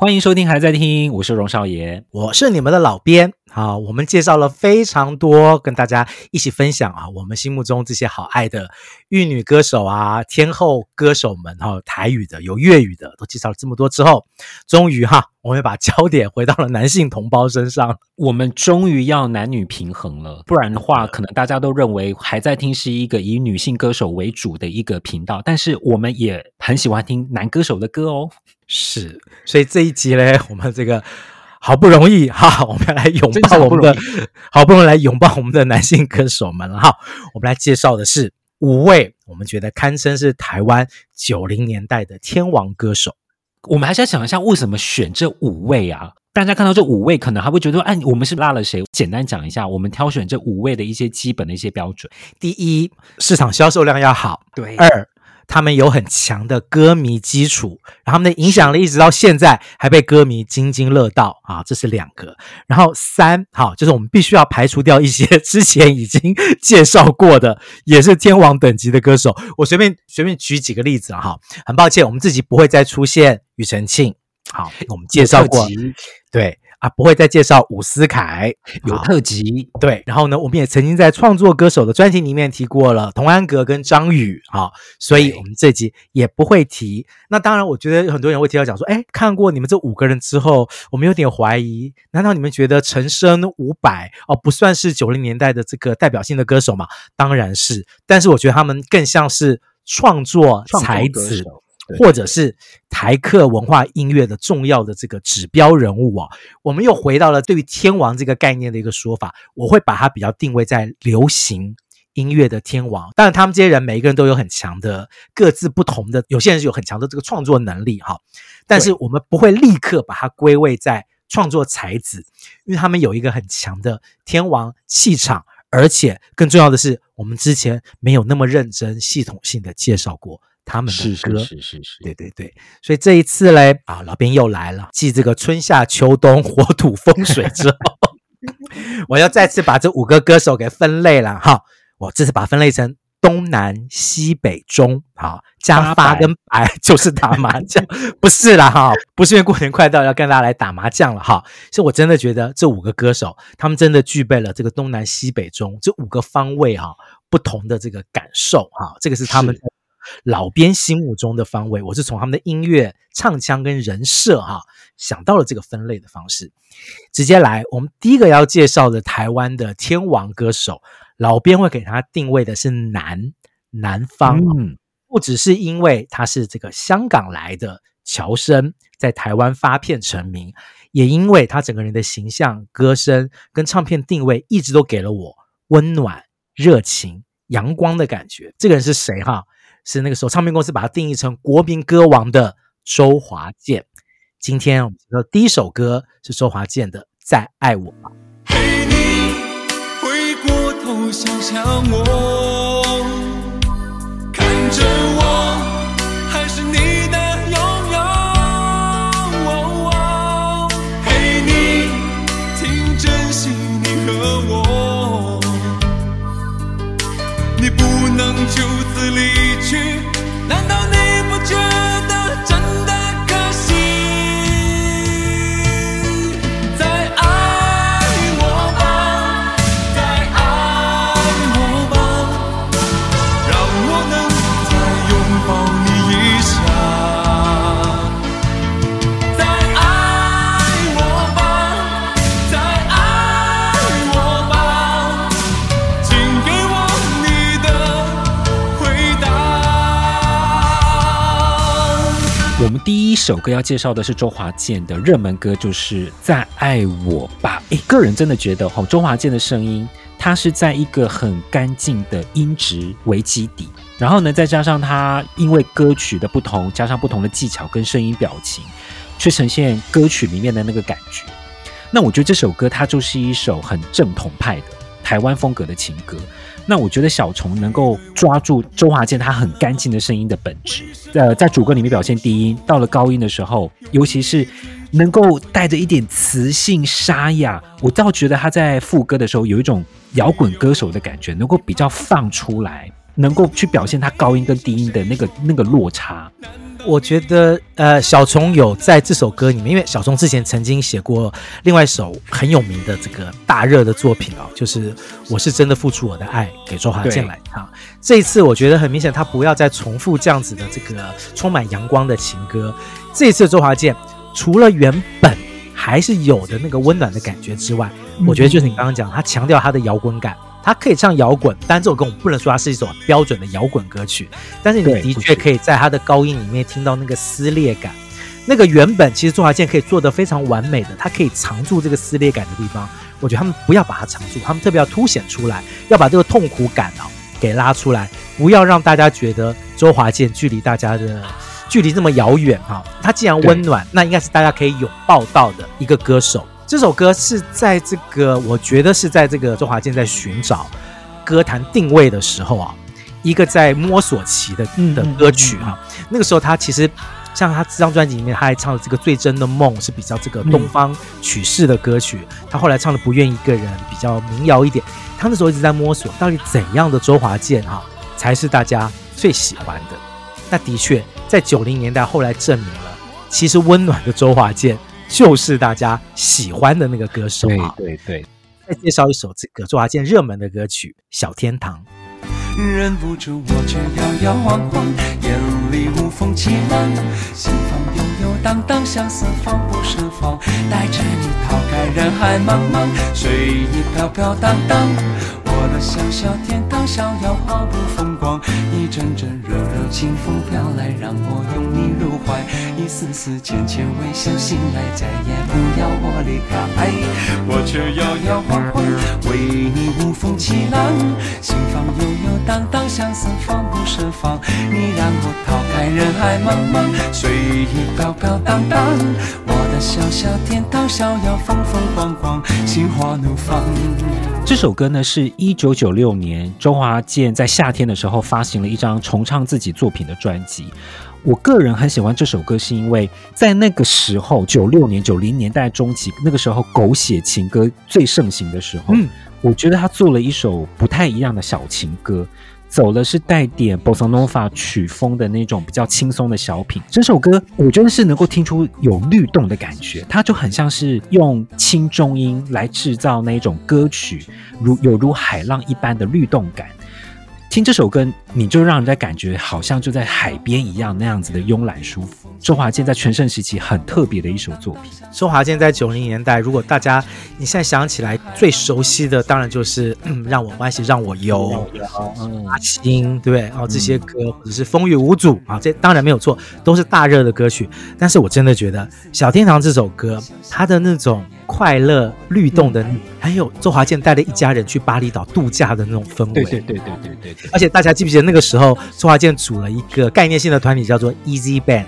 欢迎收听，还在听，我是荣少爷，我是你们的老编。好，我们介绍了非常多，跟大家一起分享啊，我们心目中这些好爱的玉女歌手啊，天后歌手们哈，台语的有粤语的，都介绍了这么多之后，终于哈，我们把焦点回到了男性同胞身上，我们终于要男女平衡了，不然的话，可能大家都认为还在听是一个以女性歌手为主的一个频道，但是我们也很喜欢听男歌手的歌哦，是，所以这一集呢，我们这个。好不容易哈，我们要来拥抱我们的，好不容易来拥抱我们的男性歌手们了哈。我们来介绍的是五位，我们觉得堪称是台湾九零年代的天王歌手。我们还是要想一下，为什么选这五位啊？大家看到这五位，可能还会觉得，哎，我们是落了谁？简单讲一下，我们挑选这五位的一些基本的一些标准。第一，市场销售量要好。对。二。他们有很强的歌迷基础，然后他们的影响力一直到现在还被歌迷津津乐道啊，这是两个。然后三，好，就是我们必须要排除掉一些之前已经介绍过的，也是天王等级的歌手。我随便随便举几个例子啊，哈，很抱歉，我们自己不会再出现庾澄庆。好，我们介绍过，对。啊，不会再介绍伍思凯，有特辑。对，然后呢，我们也曾经在创作歌手的专辑里面提过了童安格跟张宇，啊，所以我们这集也不会提。那当然，我觉得很多人会提到讲说，哎，看过你们这五个人之后，我们有点怀疑，难道你们觉得陈升、伍佰哦不算是九零年代的这个代表性的歌手吗？当然是，但是我觉得他们更像是创作才子。或者是台客文化音乐的重要的这个指标人物啊，我们又回到了对于天王这个概念的一个说法，我会把它比较定位在流行音乐的天王。当然，他们这些人每一个人都有很强的各自不同的，有些人是有很强的这个创作能力哈，但是我们不会立刻把它归位在创作才子，因为他们有一个很强的天王气场，而且更重要的是，我们之前没有那么认真系统性的介绍过。他们的歌。是是是。对对对，所以这一次嘞啊，老编又来了，继这个春夏秋冬火土风水之后，我要再次把这五个歌手给分类了哈，我这次把分类成东南西北中，好，加八跟白 就是打麻将，不是啦哈，不是因为过年快到要跟大家来打麻将了哈，是我真的觉得这五个歌手他们真的具备了这个东南西北中这五个方位哈不同的这个感受哈，这个是他们。老编心目中的方位，我是从他们的音乐、唱腔跟人设哈、啊，想到了这个分类的方式。直接来，我们第一个要介绍的台湾的天王歌手，老编会给他定位的是南南方，嗯，不只是因为他是这个香港来的侨生，在台湾发片成名，也因为他整个人的形象、歌声跟唱片定位，一直都给了我温暖、热情、阳光的感觉。这个人是谁哈？是那个时候，唱片公司把它定义成国民歌王的周华健。今天我们的第一首歌是周华健的《再爱我》。陪你回过头想想我，看着我一首歌要介绍的是周华健的热门歌，就是《再爱我吧》。诶，个人真的觉得，哦，周华健的声音，他是在一个很干净的音质为基底，然后呢，再加上他因为歌曲的不同，加上不同的技巧跟声音表情，去呈现歌曲里面的那个感觉。那我觉得这首歌它就是一首很正统派的台湾风格的情歌。那我觉得小虫能够抓住周华健他很干净的声音的本质，呃，在主歌里面表现低音，到了高音的时候，尤其是能够带着一点磁性沙哑，我倒觉得他在副歌的时候有一种摇滚歌手的感觉，能够比较放出来，能够去表现他高音跟低音的那个那个落差。我觉得，呃，小虫有在这首歌里面，因为小虫之前曾经写过另外一首很有名的这个大热的作品啊，就是《我是真的付出我的爱给周华健来唱》。这一次，我觉得很明显，他不要再重复这样子的这个充满阳光的情歌。这一次，周华健除了原本还是有的那个温暖的感觉之外，我觉得就是你刚刚讲，他强调他的摇滚感。他可以唱摇滚，但这首歌我们不能说它是一首标准的摇滚歌曲。但是你的确可以在他的高音里面听到那个撕裂感。那个原本其实周华健可以做的非常完美的，他可以藏住这个撕裂感的地方。我觉得他们不要把它藏住，他们特别要凸显出来，要把这个痛苦感啊给拉出来，不要让大家觉得周华健距离大家的距离这么遥远哈。他既然温暖，那应该是大家可以拥抱到的一个歌手。这首歌是在这个，我觉得是在这个周华健在寻找歌坛定位的时候啊，一个在摸索期的的歌曲哈、啊。那个时候他其实像他这张专辑里面，他还唱了这个《最真的梦》，是比较这个东方曲式的歌曲。他后来唱的《不愿一个人》，比较民谣一点。他那时候一直在摸索，到底怎样的周华健啊才是大家最喜欢的？那的确在九零年代后来证明了，其实温暖的周华健。就是大家喜欢的那个歌手啊！对对对，再介绍一首这个周华健热门的歌曲《小天堂》。忍不住我却摇摇晃晃，眼里无风起浪，心房悠悠荡荡，相思放不胜防，带着你逃开人海茫茫，随意飘飘荡荡。我的小小天堂，逍遥毫不风光。一阵阵柔柔清风飘来，让我拥你入怀。一丝丝浅浅微笑，醒来再也不要我离开。我却摇摇晃晃，为你无风起浪。心房悠悠荡荡，相思放不胜防。你让我逃开人海茫茫，随意飘飘荡荡。我的小小天堂，逍遥风风光光，心花怒放。这首歌呢，是一九九六年周华健在夏天的时候发行了一张重唱自己作品的专辑。我个人很喜欢这首歌，是因为在那个时候，九六年、九零年代中期，那个时候狗血情歌最盛行的时候，嗯，我觉得他做了一首不太一样的小情歌。走的是带点 bossa nova 曲风的那种比较轻松的小品。这首歌我觉得是能够听出有律动的感觉，它就很像是用轻重音来制造那种歌曲，如有如海浪一般的律动感。听这首歌，你就让人家感觉好像就在海边一样，那样子的慵懒舒服。周华健在全盛时期很特别的一首作品。周华健在九零年代，如果大家你现在想起来最熟悉的，当然就是嗯，让我欢喜让我忧，嗯，阿青，对不对？然后这些歌，或者是风雨无阻啊，这当然没有错，都是大热的歌曲。但是我真的觉得《小天堂》这首歌，它的那种。快乐律动的，还有周华健带了一家人去巴厘岛度假的那种氛围。对对对对对对。而且大家记不记得那个时候，周华健组了一个概念性的团体，叫做 Easy Band。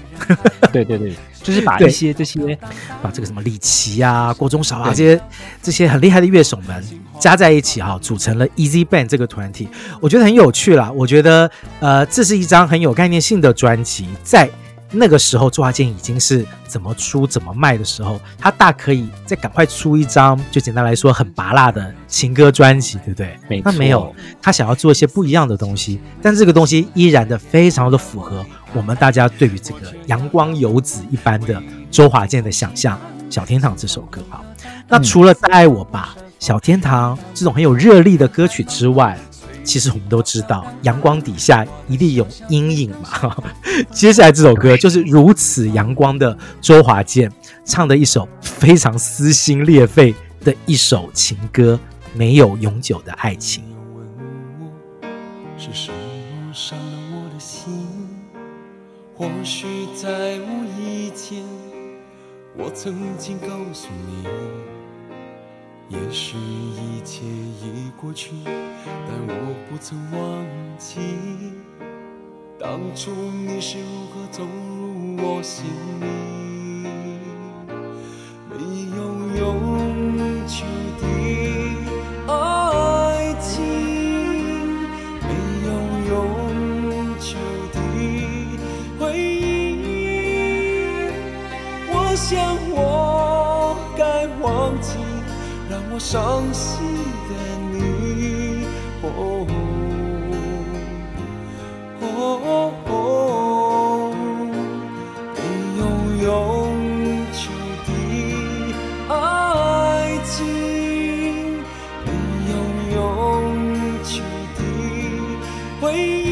对对对，就是把一些这些，把这个什么李琦啊、郭宗韶啊这些这些很厉害的乐手们加在一起哈，组成了 Easy Band 这个团体。我觉得很有趣啦。我觉得呃，这是一张很有概念性的专辑，在。那个时候，周华健已经是怎么出怎么卖的时候，他大可以再赶快出一张，就简单来说很拔辣的情歌专辑，对不对？没错。那没有，他想要做一些不一样的东西，但这个东西依然的非常的符合我们大家对于这个阳光游子一般的周华健的想象。《小天堂》这首歌啊，那除了《再爱我吧》《小天堂》这种很有热力的歌曲之外，其实我们都知道，阳光底下一定有阴影嘛。接下来这首歌就是如此阳光的周华健唱的一首非常撕心裂肺的一首情歌，《没有永久的爱情》。是什么伤了我的心？或许在无意间，我曾经告诉你。也许一切已过去，但我不曾忘记当初你是如何走入我心里。永久的爱情，没有永久的回忆。我想伤心的你。哦哦哦，没有永久的爱情，没有永久的回忆。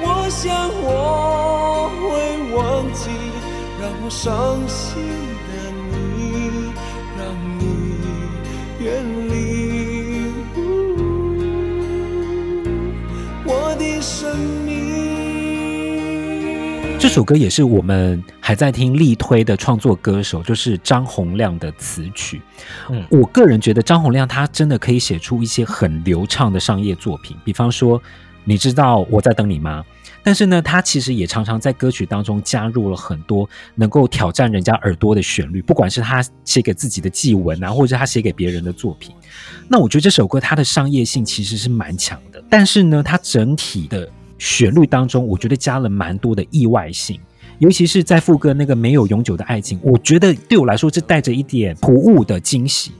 我想我会忘记让我伤心这首歌也是我们还在听力推的创作歌手，就是张洪亮的词曲。嗯，我个人觉得张洪亮他真的可以写出一些很流畅的商业作品，比方说，你知道我在等你吗？但是呢，他其实也常常在歌曲当中加入了很多能够挑战人家耳朵的旋律，不管是他写给自己的祭文啊，或者是他写给别人的作品。那我觉得这首歌它的商业性其实是蛮强的，但是呢，它整体的旋律当中，我觉得加了蛮多的意外性，尤其是在副歌那个没有永久的爱情，我觉得对我来说是带着一点突兀的惊喜，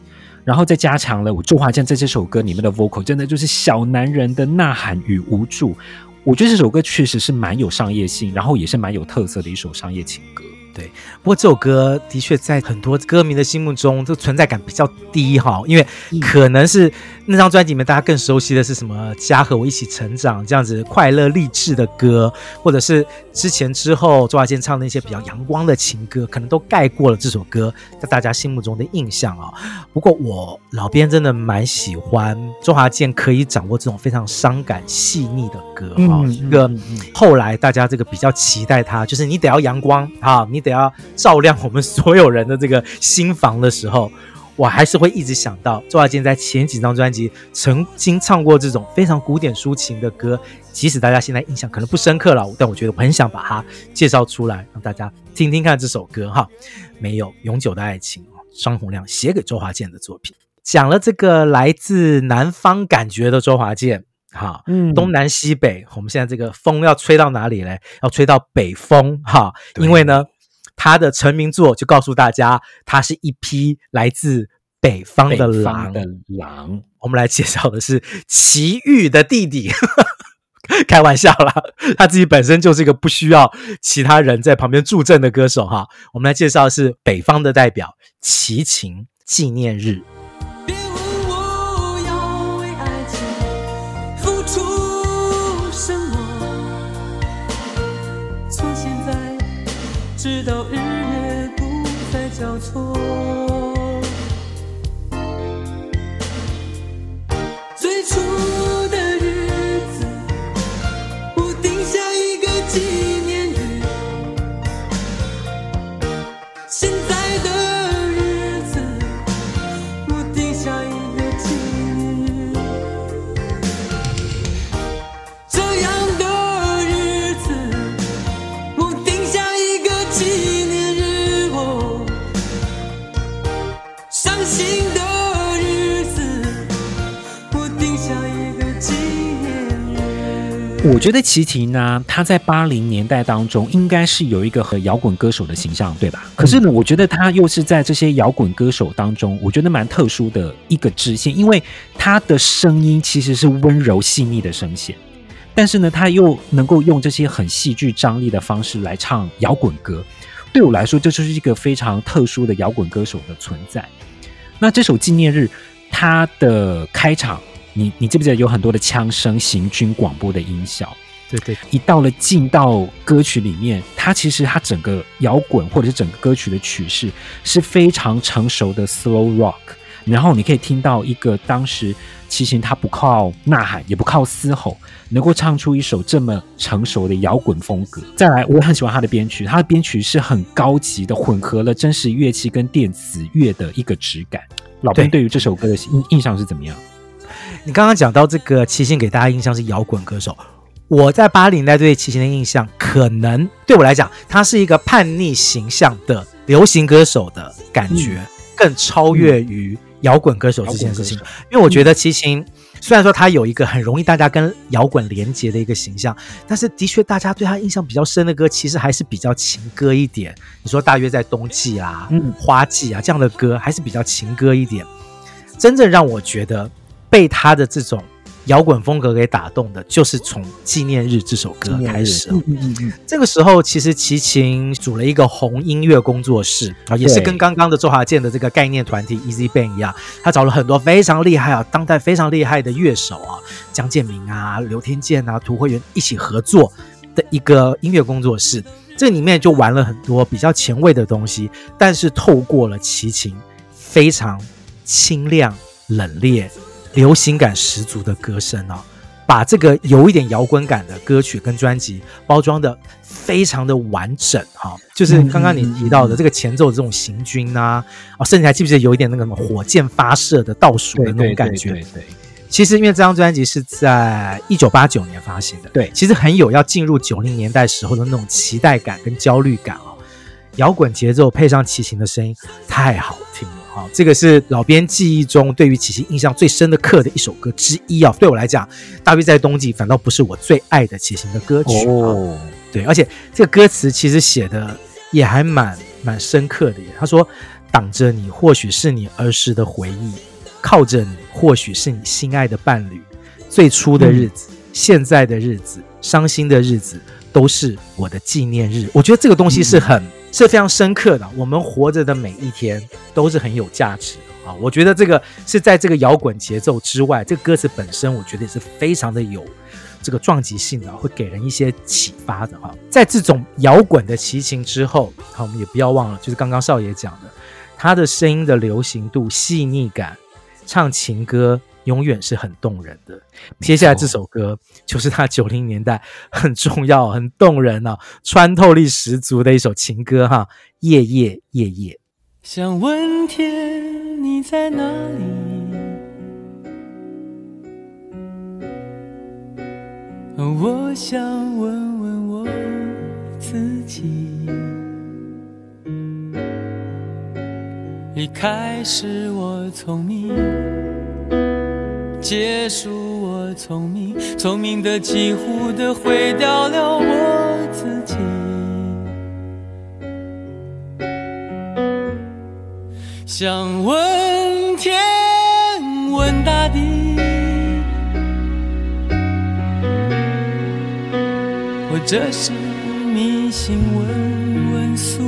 然后再加强了我周华健在这首歌里面的 vocal，真的就是小男人的呐喊与无助。我觉得这首歌确实是蛮有商业性，然后也是蛮有特色的一首商业情歌。对，不过这首歌的确在很多歌迷的心目中，这个存在感比较低哈，因为可能是那张专辑里面大家更熟悉的是什么《家和我一起成长》这样子快乐励志的歌，或者是之前之后周华健唱的那些比较阳光的情歌，可能都盖过了这首歌在大家心目中的印象啊。不过我老编真的蛮喜欢周华健可以掌握这种非常伤感细腻的歌哈，一个后来大家这个比较期待他，就是你得要阳光啊，你得。要照亮我们所有人的这个心房的时候，我还是会一直想到周华健在前几张专辑曾经唱过这种非常古典抒情的歌，即使大家现在印象可能不深刻了，但我觉得我很想把它介绍出来，让大家听听看这首歌哈。没有永久的爱情，张洪量写给周华健的作品，讲了这个来自南方感觉的周华健。哈，嗯，东南西北，我们现在这个风要吹到哪里嘞？要吹到北风哈，因为呢。他的成名作就告诉大家，他是一匹来自北方的狼。的狼，我们来介绍的是齐豫的弟弟，开玩笑啦，他自己本身就是一个不需要其他人在旁边助阵的歌手哈。我们来介绍的是北方的代表齐秦纪念日。到日月不再交错。我觉得齐秦呢，他在八零年代当中应该是有一个和摇滚歌手的形象，对吧？可是呢，我觉得他又是在这些摇滚歌手当中，我觉得蛮特殊的一个支线，因为他的声音其实是温柔细腻的声线，但是呢，他又能够用这些很戏剧张力的方式来唱摇滚歌。对我来说，这就是一个非常特殊的摇滚歌手的存在。那这首纪念日，它的开场。你你记不记得有很多的枪声、行军广播的音效？对对，一到了进到歌曲里面，它其实它整个摇滚或者是整个歌曲的曲式是非常成熟的 slow rock。然后你可以听到一个当时齐秦他不靠呐喊，也不靠嘶吼，能够唱出一首这么成熟的摇滚风格。再来，我也很喜欢他的编曲，他的编曲是很高级的，混合了真实乐器跟电子乐的一个质感。老编对于这首歌的印印象是怎么样？你刚刚讲到这个齐秦给大家印象是摇滚歌手，我在八零年代对齐秦的印象，可能对我来讲，他是一个叛逆形象的流行歌手的感觉，嗯、更超越于摇滚歌手这件事情。因为我觉得齐秦虽然说他有一个很容易大家跟摇滚连接的一个形象，但是的确大家对他印象比较深的歌，其实还是比较情歌一点。你说大约在冬季啊、嗯、花季啊这样的歌，还是比较情歌一点。真正让我觉得被他的这种。摇滚风格给打动的，就是从《纪念日》这首歌开始。嗯嗯嗯。这个时候，其实齐秦组了一个红音乐工作室啊，也是跟刚刚的周华健的这个概念团体 Easy Band 一样，他找了很多非常厉害啊，当代非常厉害的乐手啊，江建明啊、刘天健啊、涂惠源一起合作的一个音乐工作室。这里面就玩了很多比较前卫的东西，但是透过了齐秦非常清亮冷冽。流行感十足的歌声啊，把这个有一点摇滚感的歌曲跟专辑包装的非常的完整哈，就是刚刚你提到的这个前奏的这种行军啊，啊，甚至还记不记得有一点那个什么火箭发射的倒数的那种感觉？对，对，对，对，其实因为这张专辑是在一九八九年发行的，对，其实很有要进入九零年代时候的那种期待感跟焦虑感哦，摇滚节奏配上齐秦的声音，太好听了。这个是老编记忆中对于齐秦印象最深的刻的一首歌之一啊！对我来讲，《大约在冬季》反倒不是我最爱的齐秦的歌曲哦。对，而且这个歌词其实写的也还蛮蛮深刻的耶。他说：“挡着你，或许是你儿时的回忆；靠着你，或许是你心爱的伴侣。最初的日子，嗯、现在的日子，伤心的日子，都是我的纪念日。”我觉得这个东西是很。是非常深刻的。我们活着的每一天都是很有价值的啊！我觉得这个是在这个摇滚节奏之外，这个歌词本身我觉得也是非常的有这个撞击性的，会给人一些启发的哈。在这种摇滚的齐情之后，好，我们也不要忘了，就是刚刚少爷讲的，他的声音的流行度、细腻感，唱情歌。永远是很动人的。接下来这首歌就是他九零年代很重要、很动人啊，穿透力十足的一首情歌哈。夜夜夜夜，想问天你在哪里？我想问问我自己。一开始我聪明。结束我聪明，聪明的几乎的毁掉了我自己。想问天，问大地，或者是迷信问问宿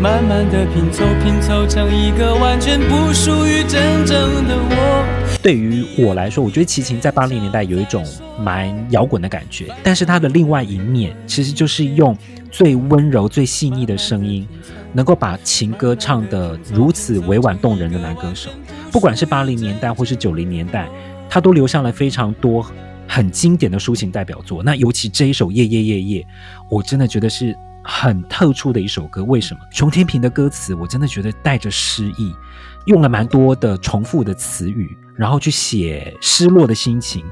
慢慢的拼凑，拼凑成一个完全不属于真正的我。对于我来说，我觉得齐秦在八零年代有一种蛮摇滚的感觉，但是他的另外一面其实就是用最温柔、最细腻的声音，能够把情歌唱得如此委婉动人的男歌手。不管是八零年代或是九零年代，他都留下了非常多很经典的抒情代表作。那尤其这一首《夜夜夜夜》，我真的觉得是很特殊的一首歌。为什么？熊天平的歌词，我真的觉得带着诗意，用了蛮多的重复的词语。然后去写失落的心情，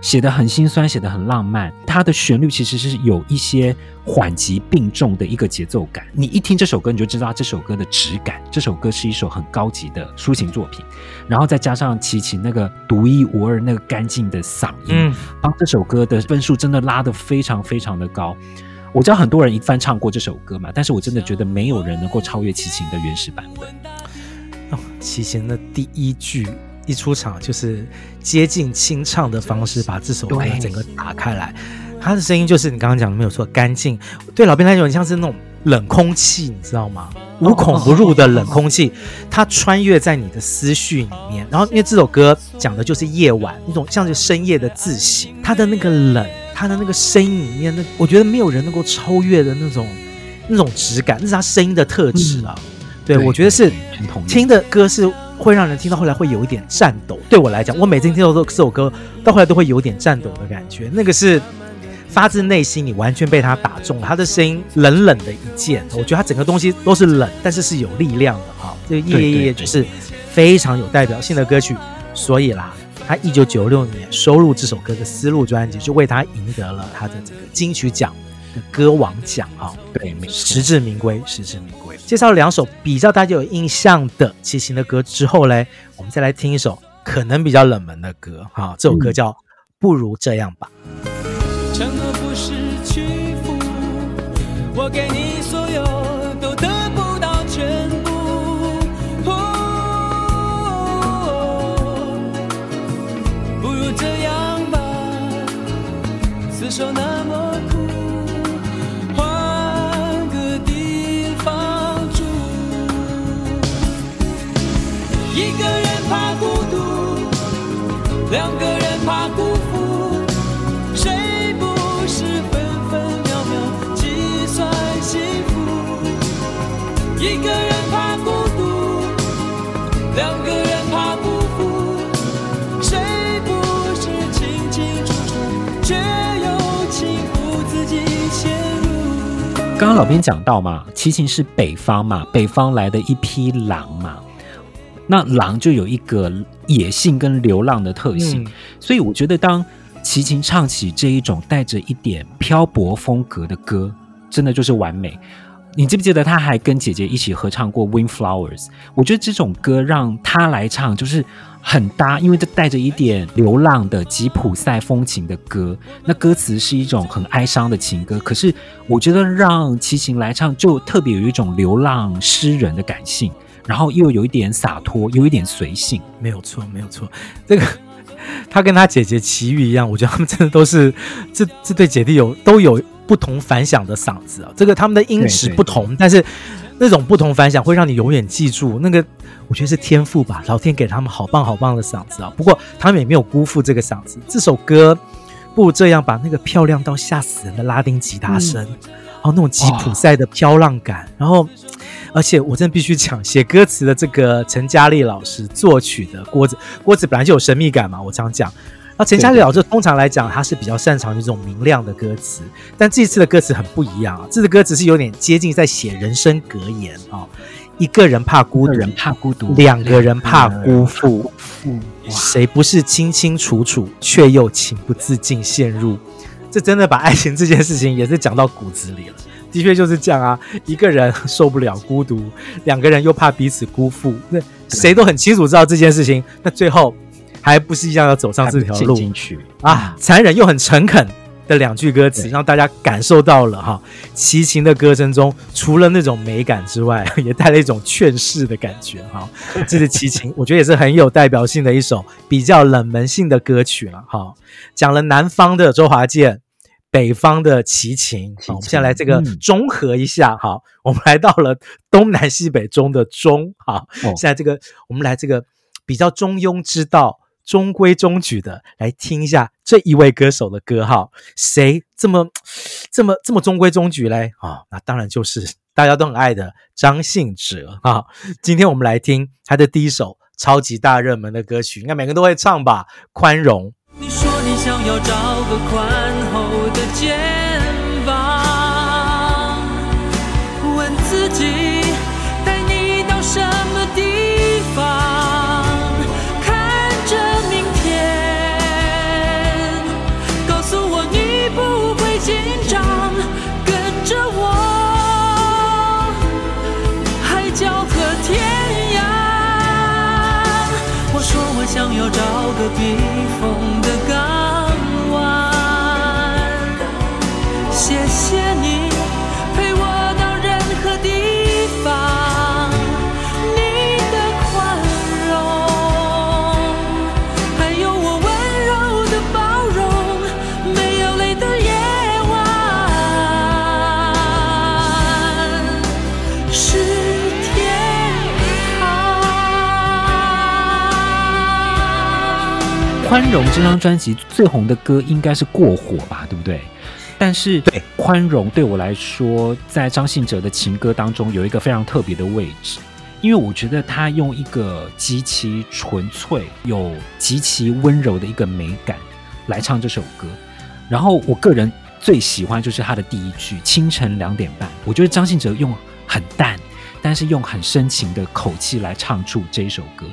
写得很心酸，写得很浪漫。它的旋律其实是有一些缓急并重的一个节奏感。你一听这首歌，你就知道这首歌的质感。这首歌是一首很高级的抒情作品。然后再加上齐秦那个独一无二、那个干净的嗓音，嗯，帮这首歌的分数真的拉得非常非常的高。我知道很多人一翻唱过这首歌嘛，但是我真的觉得没有人能够超越齐秦的原始版本。哦，齐秦的第一句。一出场就是接近清唱的方式，把这首歌整个打开来。他的声音就是你刚刚讲的没有错，干净。对老兵来讲，像是那种冷空气，你知道吗？无孔不入的冷空气，它穿越在你的思绪里面。然后，因为这首歌讲的就是夜晚，那种像是深夜的自省。它的那个冷，他的那个声音里面，那我觉得没有人能够超越的那种那种质感，那是他声音的特质啊。嗯、对，对，我觉得是听的歌是会让人听到后来会有一点颤抖。对我来讲，我每次听到这这首歌，到后来都会有点颤抖的感觉。那个是发自内心，你完全被他打中了。他的声音冷冷的一剑，我觉得他整个东西都是冷，但是是有力量的哈。这个夜夜夜就是非常有代表性的歌曲，所以啦。他一九九六年收录这首歌的丝路专辑，就为他赢得了他的这个金曲奖的歌王奖啊！对，实至名归，实至名归。介绍了两首比较大家有印象的齐秦的歌之后嘞，我们再来听一首可能比较冷门的歌哈，这首歌叫《不如这样吧》。承诺不是屈服，我给你所有手那刚刚老编讲到嘛，齐秦是北方嘛，北方来的一匹狼嘛，那狼就有一个野性跟流浪的特性，嗯、所以我觉得当齐秦唱起这一种带着一点漂泊风格的歌，真的就是完美。你记不记得他还跟姐姐一起合唱过《Windflowers》？我觉得这种歌让他来唱就是很搭，因为这带着一点流浪的吉普赛风情的歌。那歌词是一种很哀伤的情歌，可是我觉得让齐秦来唱就特别有一种流浪诗人的感性，然后又有一点洒脱，有一点随性。没有错，没有错。这个他跟他姐姐齐豫一样，我觉得他们真的都是这这对姐弟有都有。不同凡响的嗓子啊，这个他们的音质不同，对对对，但是那种不同凡响会让你永远记住那个，我觉得是天赋吧，老天给他们好棒好棒的嗓子啊。不过他们也没有辜负这个嗓子。这首歌不如这样，把那个漂亮到吓死人的拉丁吉他声，嗯、然后那种吉普赛的飘浪感，哦、然后而且我真的必须讲，写歌词的这个陈嘉丽老师，作曲的郭子，郭子本来就有神秘感嘛，我常讲。那陈嘉丽老师通常来讲，他是比较擅长于这种明亮的歌词，但这次的歌词很不一样啊！这次歌词是有点接近在写人生格言啊，一个人怕孤独，人怕孤独，两个人怕辜负，谁不是清清楚楚，却又情不自禁陷入？这真的把爱情这件事情也是讲到骨子里了。的确就是这样啊，一个人受不了孤独，两个人又怕彼此辜负，那谁都很清楚知道这件事情，那最后。还不是一样要走上这条路进去啊！残忍又很诚恳的两句歌词，让大家感受到了哈。齐秦的歌声中，除了那种美感之外，也带了一种劝世的感觉哈。这是齐秦，我觉得也是很有代表性的一首比较冷门性的歌曲了哈。讲了南方的周华健，北方的齐秦，好，我们现在来这个综合一下哈。我们来到了东南西北中的中，好，现在这个我们来这个比较中庸之道。中规中矩的来听一下这一位歌手的歌哈，谁这么这么这么中规中矩嘞？啊、哦，那当然就是大家都很爱的张信哲啊。今天我们来听他的第一首超级大热门的歌曲，应该每个人都会唱吧？宽容。你说你想要找个宽厚的肩想要找个避风宽容这张专辑最红的歌应该是《过火》吧，对不对？但是对宽容对我来说，在张信哲的情歌当中有一个非常特别的位置，因为我觉得他用一个极其纯粹、有极其温柔的一个美感来唱这首歌。然后我个人最喜欢就是他的第一句“清晨两点半”，我觉得张信哲用很淡，但是用很深情的口气来唱出这一首歌。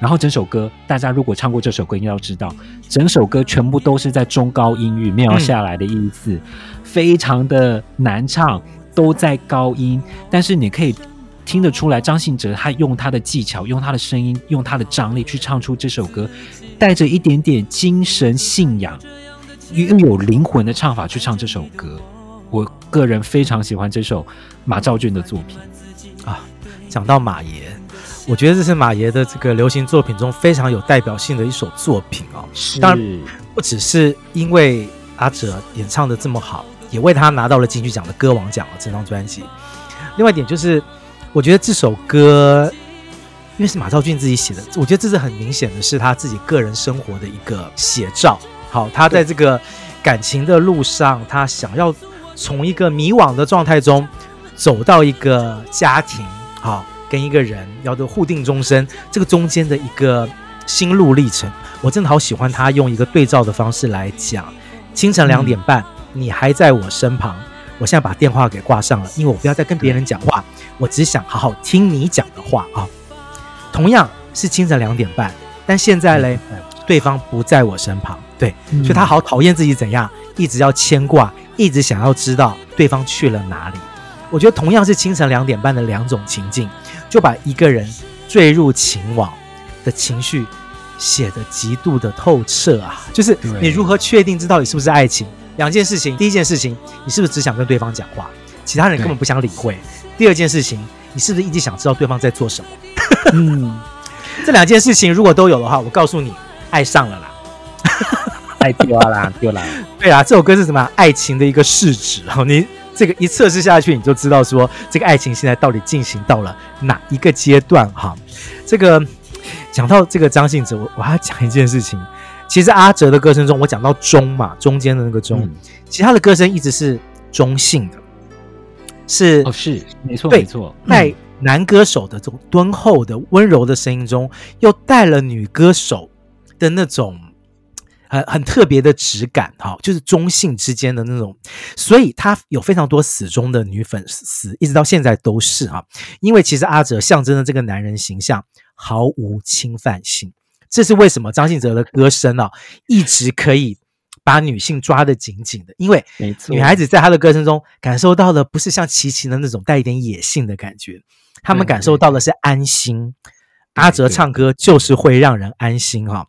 然后整首歌，大家如果唱过这首歌，应该要知道，整首歌全部都是在中高音域，没有下来的意思，非常的难唱，都在高音。但是你可以听得出来，张信哲他用他的技巧，用他的声音，用他的张力去唱出这首歌，带着一点点精神信仰，又有灵魂的唱法去唱这首歌。我个人非常喜欢这首马兆骏的作品啊。讲到马爷。我觉得这是马爷的这个流行作品中非常有代表性的一首作品哦。是，当然不只是因为阿哲演唱的这么好，也为他拿到了金曲奖的歌王奖了这张专辑。另外一点就是，我觉得这首歌因为是马兆俊自己写的，我觉得这是很明显的是他自己个人生活的一个写照。好，他在这个感情的路上，他想要从一个迷惘的状态中走到一个家庭。好。跟一个人要的互定终身，这个中间的一个心路历程，我真的好喜欢他用一个对照的方式来讲。清晨两点半，嗯，你还在我身旁，我现在把电话给挂上了，因为我不要再跟别人讲话，我只想好好听你讲的话啊。同样是清晨两点半，但现在嘞，对方不在我身旁，对，所以他好讨厌自己怎样，一直要牵挂，一直想要知道对方去了哪里。我觉得同样是清晨两点半的两种情境。就把一个人坠入情网的情绪写得极度的透彻啊！就是你如何确定这到底是不是爱情？两件事情，第一件事情，你是不是只想跟对方讲话，其他人根本不想理会？第二件事情，你是不是一直想知道对方在做什么？嗯，这两件事情如果都有的话，我告诉你，爱上了啦，爱丢啦，丢啦。对啊，这首歌是什么？爱情的一个试纸哦，你。这个一测试下去，你就知道说这个爱情现在到底进行到了哪一个阶段哈。这个讲到这个张信哲，我我还要讲一件事情。其实阿哲的歌声中，我讲到中嘛，中间的那个中，嗯、其他的歌声一直是中性的，是哦，是没错，没错，在男歌手的这种敦厚的温柔的声音中，又带了女歌手的那种。很很特别的质感，哈，就是中性之间的那种，所以他有非常多死忠的女粉丝，一直到现在都是哈。因为其实阿哲象征的这个男人形象毫无侵犯性，这是为什么张信哲的歌声啊，一直可以把女性抓得紧紧的，因为女孩子在他的歌声中感受到的不是像齐秦的那种带一点野性的感觉，他们感受到的是安心。阿哲唱歌就是会让人安心哈。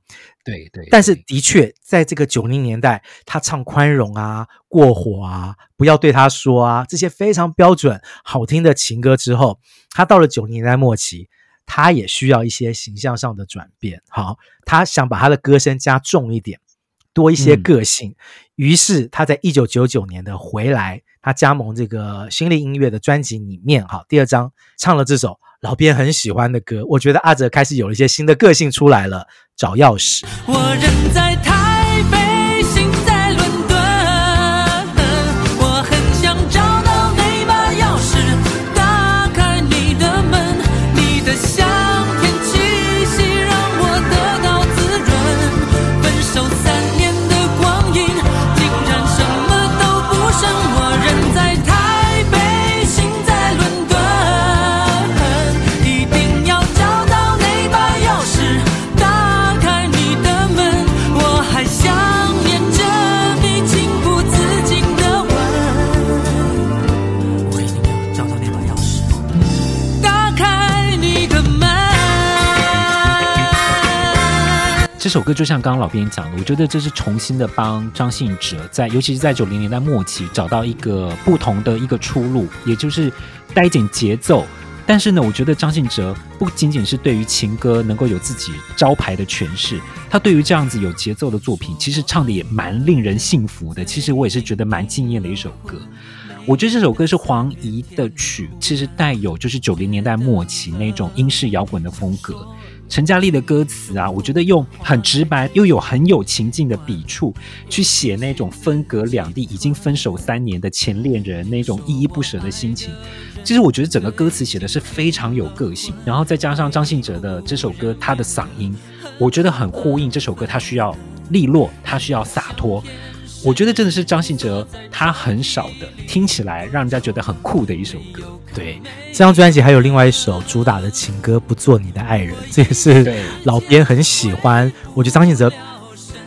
对对，但是的确，在这个九零年代，他唱宽容啊、过火啊、不要对他说啊这些非常标准、好听的情歌之后，他到了九零年代末期，他也需要一些形象上的转变。好，他想把他的歌声加重一点，多一些个性。嗯、于是他在一九九九年的《回来》，他加盟这个新力音乐的专辑里面，哈，第二张唱了这首。老编很喜欢的歌，我觉得阿哲开始有了一些新的个性出来了。找钥匙。这首歌就像刚刚老编讲的，我觉得这是重新的帮张信哲在，尤其是在九零年代末期找到一个不同的一个出路，也就是带一点节奏。但是呢，我觉得张信哲不仅仅是对于情歌能够有自己招牌的诠释，他对于这样子有节奏的作品，其实唱的也蛮令人信服的。其实我也是觉得蛮惊艳的一首歌。我觉得这首歌是黄怡的曲，其实带有就是九零年代末期那种英式摇滚的风格。陈嘉丽的歌词啊，我觉得用很直白又有很有情境的笔触去写那种分隔两地、已经分手三年的前恋人那种依依不舍的心情。其实我觉得整个歌词写的是非常有个性，然后再加上张信哲的这首歌，他的嗓音，我觉得很呼应这首歌，他需要利落，他需要洒脱。我觉得真的是张信哲他很少的听起来让人家觉得很酷的一首歌。对，这张专辑还有另外一首主打的情歌《不做你的爱人》，这也是老编很喜欢。我觉得张信哲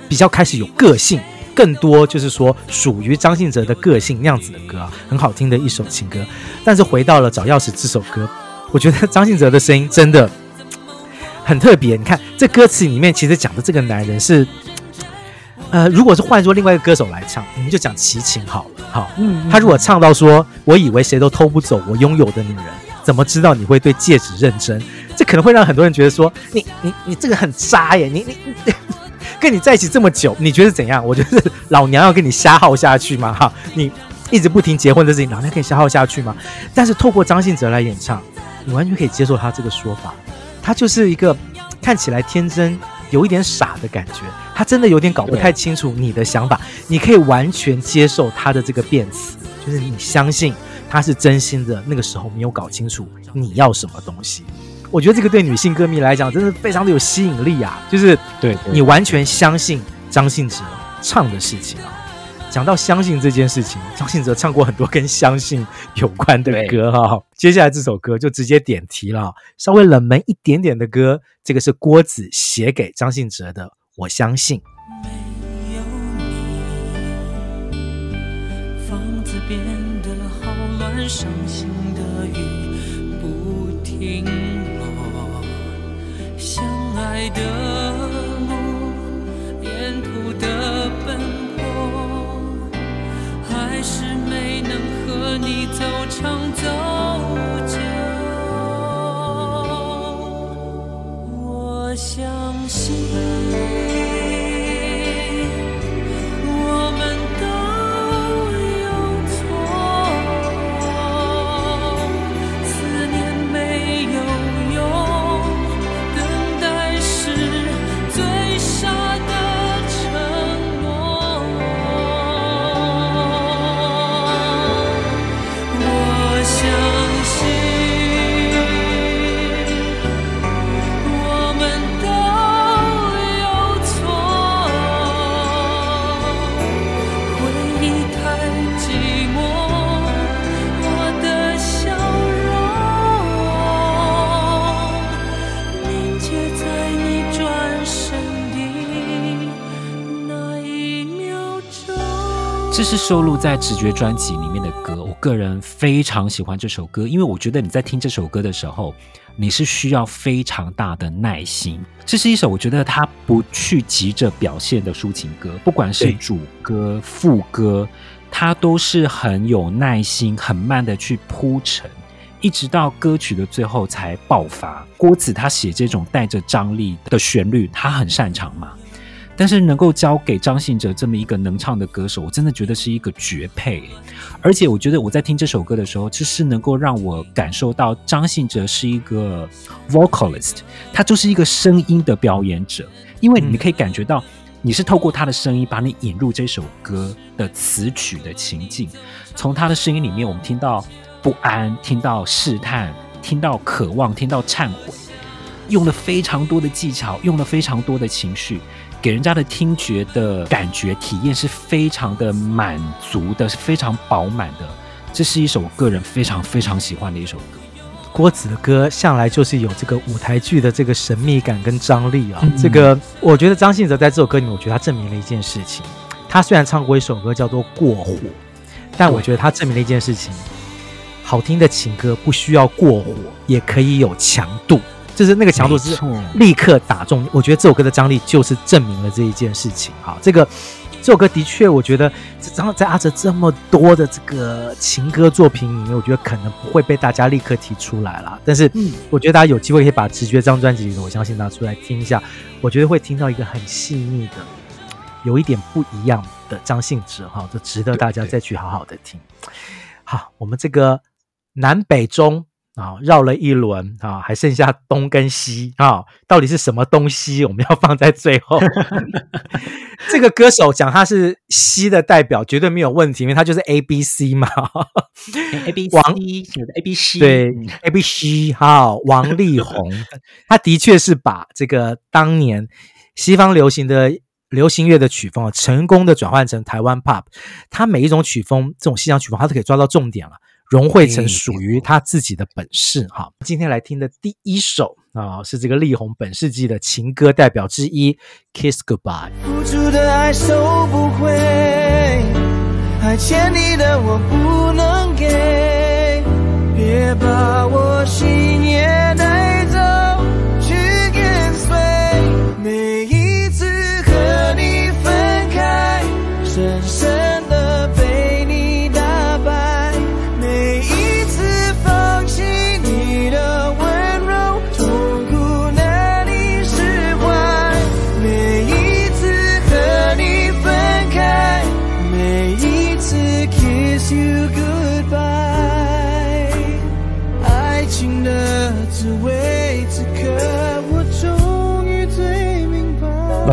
比较开始有个性，更多就是说属于张信哲的个性那样子的歌啊，很好听的一首情歌。但是回到了找钥匙这首歌，我觉得张信哲的声音真的很特别。你看这歌词里面其实讲的这个男人是。呃，如果是换作另外一个歌手来唱，我们就讲齐秦好了。好，嗯，他如果唱到说“我以为谁都偷不走我拥有的女人，怎么知道你会对戒指认真？”这可能会让很多人觉得说：“你你你这个很渣耶！你你你跟你在一起这么久，你觉得怎样？我觉得老娘要跟你瞎耗下去吗？哈，你一直不停结婚的事情，老娘可以瞎耗下去吗？”但是透过张信哲来演唱，你完全可以接受他这个说法。他就是一个看起来天真。有一点傻的感觉，他真的有点搞不太清楚你的想法。你可以完全接受他的这个辩词，就是你相信他是真心的。那个时候没有搞清楚你要什么东西，我觉得这个对女性歌迷来讲真的非常的有吸引力啊！就是对你完全相信张信哲唱的事情啊。讲到相信这件事情，张信哲唱过很多跟相信有关的歌哈。接下来这首歌就直接点题了，稍微冷门一点点的歌，这个是郭子写给张信哲的《我相信》。没有你，房子变得好乱，伤心的雨不停落，相爱的路，沿途的奔。还是没能和你走长走久，我相信。这是收录在《直觉》专辑里面的歌，我个人非常喜欢这首歌，因为我觉得你在听这首歌的时候，你是需要非常大的耐心。这是一首我觉得他不去急着表现的抒情歌，不管是主歌、副歌，他都是很有耐心、很慢的去铺陈，一直到歌曲的最后才爆发。郭子他写这种带着张力的旋律，他很擅长嘛。但是能够交给张信哲这么一个能唱的歌手，我真的觉得是一个绝配。而且我觉得我在听这首歌的时候，就是能够让我感受到张信哲是一个 vocalist，他就是一个声音的表演者。因为你可以感觉到，你是透过他的声音把你引入这首歌的词曲的情境。从他的声音里面，我们听到不安，听到试探，听到渴望，听到忏悔，用了非常多的技巧，用了非常多的情绪。给人家的听觉的感觉体验是非常的满足的，是非常饱满的。这是一首我个人非常非常喜欢的一首歌。郭子的歌向来就是有这个舞台剧的这个神秘感跟张力啊。嗯、这个我觉得张信哲在这首歌里面，我觉得他证明了一件事情。他虽然唱过一首歌叫做《过火》，但我觉得他证明了一件事情：好听的情歌不需要过火，也可以有强度。就是那个强度是立刻打中，我觉得这首歌的张力就是证明了这一件事情。好，这个这首歌的确，我觉得张在阿哲这么多的这个情歌作品里面，我觉得可能不会被大家立刻提出来了。但是，我觉得大家有机会可以把《直觉》这张专辑里的，我相信拿出来听一下，我觉得会听到一个很细腻的、有一点不一样的张信哲哈，就值得大家再去好好的听。好，我们这个南北中。啊，绕了一轮啊，还剩下东跟西啊，到底是什么东西？我们要放在最后。这个歌手讲他是西的代表，绝对没有问题，因为他就是 A B C 嘛。A B C 王 A B C 对 A B C 哈，王力宏，他的确是把这个当年西方流行的流行乐的曲风啊，成功的转换成台湾 Pop。他每一种曲风，这种西洋曲风，他都可以抓到重点了。融汇成属于他自己的本事哈。今天来听的第一首啊，是这个力宏本世纪的情歌代表之一《Kiss Goodbye》。付出的爱收不回，还欠你的我不能给，别把我心也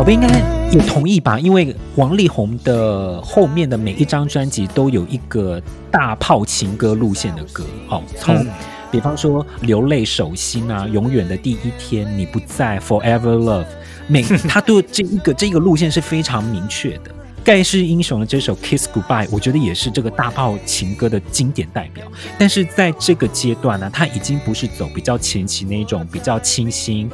宝贝应该也同意吧？因为王力宏的后面的每一张专辑都有一个大炮情歌路线的歌，哦，从比方说《流泪手心》啊，《永远的第一天》，你不在，《Forever Love》，每 他都这一个这个路线是非常明确的。盖世英雄的这首《Kiss Goodbye》，我觉得也是这个大炮情歌的经典代表。但是在这个阶段呢，他已经不是走比较前期那种比较清新。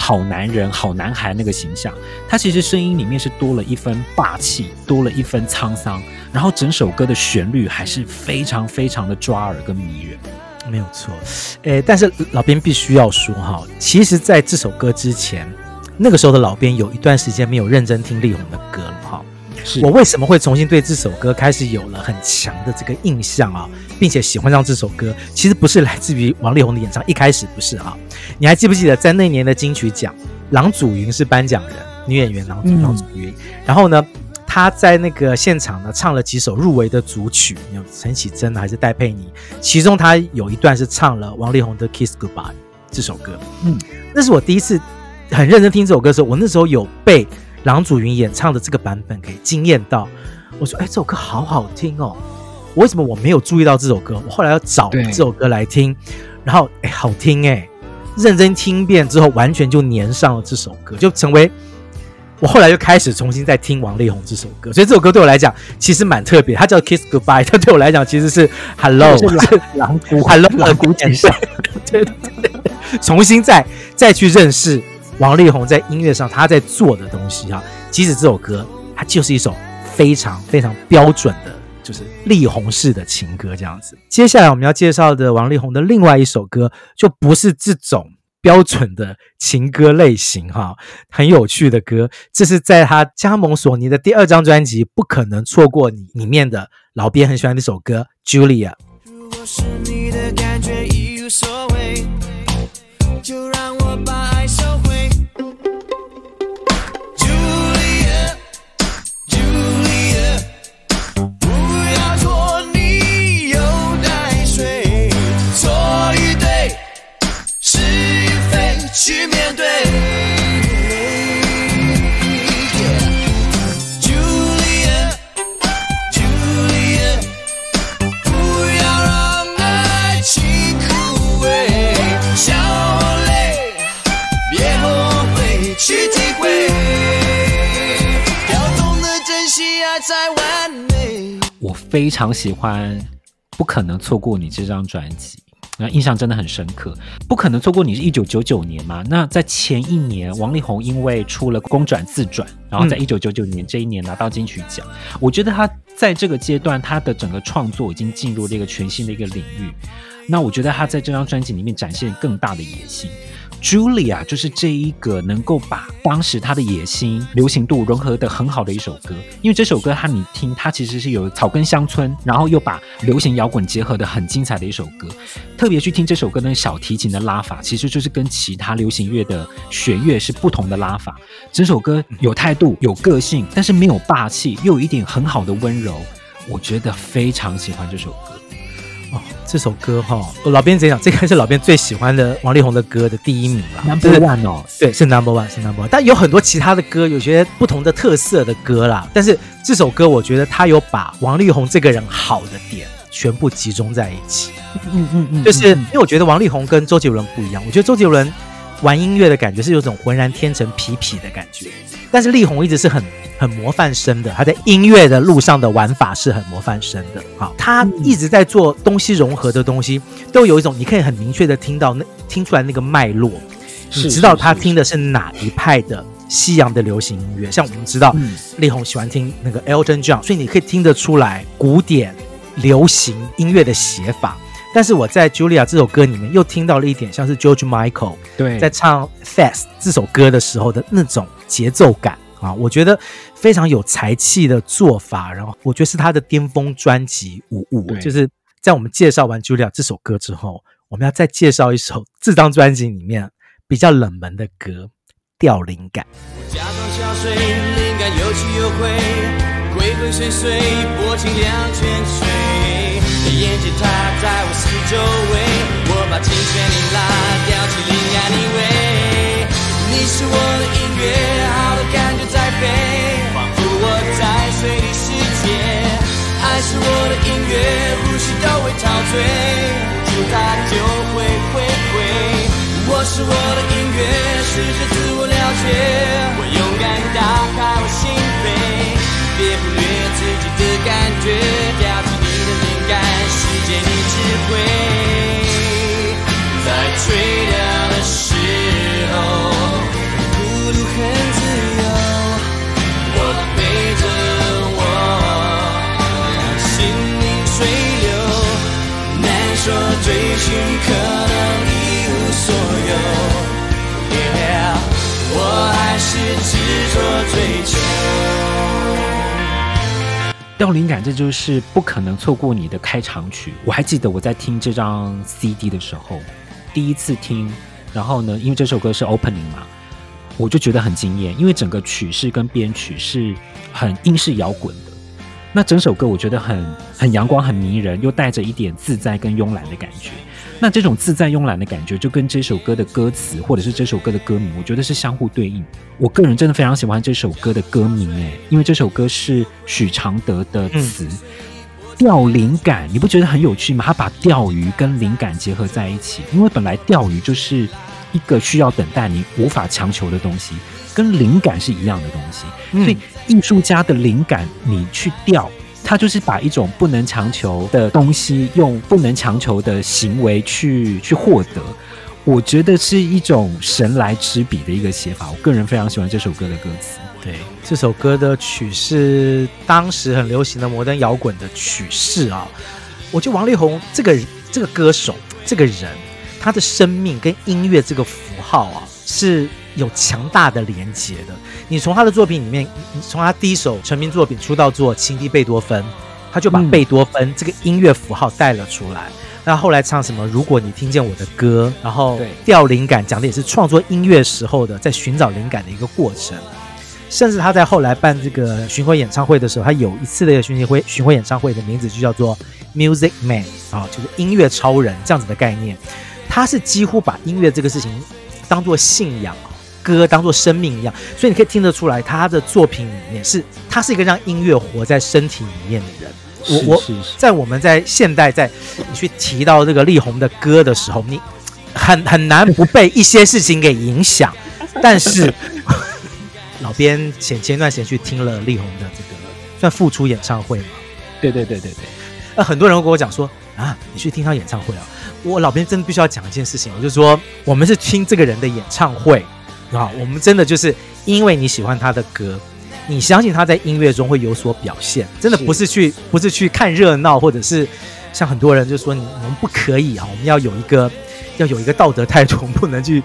好男人、好男孩那个形象，他其实声音里面是多了一分霸气，多了一分沧桑，然后整首歌的旋律还是非常非常的抓耳跟迷人，没有错。诶，但是老编必须要说哈，其实在这首歌之前，那个时候的老编有一段时间没有认真听力宏的歌了哈。是我为什么会重新对这首歌开始有了很强的这个印象啊，并且喜欢上这首歌？其实不是来自于王力宏的演唱，一开始不是啊。你还记不记得在那年的金曲奖，郎祖筠是颁奖人，女演员郎祖郎祖筠。然后呢，她在那个现场呢唱了几首入围的组曲，有陈绮贞还是戴佩妮？其中她有一段是唱了王力宏的《Kiss Goodbye》这首歌。嗯，那是我第一次很认真听这首歌的时候，我那时候有被。郎祖筠演唱的这个版本给惊艳到，我说：“哎，这首歌好好听哦！为什么我没有注意到这首歌？我后来要找这首歌来听，然后哎，好听哎！认真听遍之后，完全就粘上了这首歌，就成为我后来就开始重新再听王力宏这首歌。所以这首歌对我来讲其实蛮特别，它叫《Kiss Goodbye》，它对我来讲其实是 Hello 是狼姑 Hello 狼姑简单，对对对，重新再再去认识。”王力宏在音乐上他在做的东西哈，即使这首歌它就是一首非常非常标准的，就是力宏式的情歌这样子。接下来我们要介绍的王力宏的另外一首歌，就不是这种标准的情歌类型哈，很有趣的歌。这是在他加盟索尼的第二张专辑《不可能错过你》里面的老编很喜欢的一首歌《Julia》。如果是你的感觉已无所谓，就让我把爱非常喜欢《不可能错过你》这张专辑，那印象真的很深刻。不可能错过你是一九九九年嘛？那在前一年，王力宏因为出了公转自转，然后在一九九九年这一年拿到金曲奖。嗯、我觉得他在这个阶段，他的整个创作已经进入了一个全新的一个领域。那我觉得他在这张专辑里面展现更大的野心。Julia 就是这一个能够把当时他的野心、流行度融合得很好的一首歌，因为这首歌它你听，它其实是有草根乡村，然后又把流行摇滚结合得很精彩的一首歌。特别去听这首歌那小提琴的拉法，其实就是跟其他流行乐的弦乐是不同的拉法。整首歌有态度、有个性，但是没有霸气，又有一点很好的温柔。我觉得非常喜欢这首歌。哦，这首歌哈，我老编怎样？这个是老编最喜欢的王力宏的歌的第一名了，Number One 哦，对，是 Number One，是 Number One。但有很多其他的歌，有些不同的特色的歌啦。但是这首歌，我觉得他有把王力宏这个人好的点全部集中在一起。嗯嗯嗯，就是因为我觉得王力宏跟周杰伦不一样，我觉得周杰伦玩音乐的感觉是有种浑然天成、痞痞的感觉，但是力宏一直是很。很模范生的，他在音乐的路上的玩法是很模范生的。好，他一直在做东西融合的东西，都有一种你可以很明确的听到那听出来那个脉络，你知道他听的是。哪一派的西洋的流行音乐。像我们知道，力宏喜欢听那个 Elton John，所以你可以听得出来古典流行音乐的写法。但是。我在 Julia 这首歌里面又听到了一点，像是。George Michael 对在唱 Fast 这首歌的时候的那种节奏感。啊，我觉得非常有才气的做法，然后我觉得是他的巅峰专辑《五五》。就是在我们介绍完《Julia》这首歌之后，我们要再介绍一首这张专辑里面比较冷门的歌《掉灵感》。我假装下水，灵感有去有回，鬼鬼祟祟，拨清两圈水，眼睛它在我四周围，我把琴弦一拉，吊起灵感，你为你是我的音乐，好多感觉在飞。仿佛我在水里世界，爱是我的音乐，呼吸都会陶醉，不住它就会回归。我是我的音乐，试着自我了解，我勇敢打开我心扉，别忽略自己的感觉，调起你的灵感，世界你指挥，在垂钓的时候。路很自由，我陪着我。心灵水流，难说追寻可能一无所有，yeah, 我还是执着追求。吊灵感，这就是不可能错过你的开场曲。我还记得我在听这张 CD 的时候，第一次听，然后呢，因为这首歌是 opening 嘛，我就觉得很惊艳，因为整个曲式跟编曲是很英式摇滚的。那整首歌我觉得很很阳光、很迷人，又带着一点自在跟慵懒的感觉。那这种自在慵懒的感觉，就跟这首歌的歌词或者是这首歌的歌名，我觉得是相互对应。我个人真的非常喜欢这首歌的歌名，诶，因为这首歌是许常德的词，嗯《钓灵感》，你不觉得很有趣吗？他把钓鱼跟灵感结合在一起，因为本来钓鱼就是一个需要等待、你无法强求的东西。跟灵感是一样的东西，所以艺术家的灵感，你去钓，他就是把一种不能强求的东西，用不能强求的行为去去获得。我觉得是一种神来之笔的一个写法。我个人非常喜欢这首歌的歌词。对，这首歌的曲是当时很流行的摩登摇滚的曲式啊。我觉得王力宏这个这个歌手这个人，他的生命跟音乐这个符号啊是。有强大的连接的。你从他的作品里面，你从他第一首成名作品出道作《情敌贝多芬》，他就把贝多芬这个音乐符号带了出来。那、嗯、后来唱什么？如果你听见我的歌，然后调灵感，讲的也是创作音乐时候的在寻找灵感的一个过程。甚至他在后来办这个巡回演唱会的时候，他有一次的巡回巡回演唱会的名字就叫做 Music Man 啊，就是音乐超人这样子的概念。他是几乎把音乐这个事情当做信仰。歌当做生命一样，所以你可以听得出来，他的作品里面是，他是一个让音乐活在身体里面的人。我我在我们在现代在你去提到这个力宏的歌的时候，你很很难不被一些事情给影响。但是 老编前前段时间去听了力宏的这个算复出演唱会嘛？对对对对对。那很多人会跟我讲说啊，你去听他演唱会啊？我老编真的必须要讲一件事情，我就说我们是听这个人的演唱会。啊，我们真的就是因为你喜欢他的歌，你相信他在音乐中会有所表现，真的不是去不是去看热闹，或者是像很多人就说你我们不可以啊，我们要有一个要有一个道德态度，不能去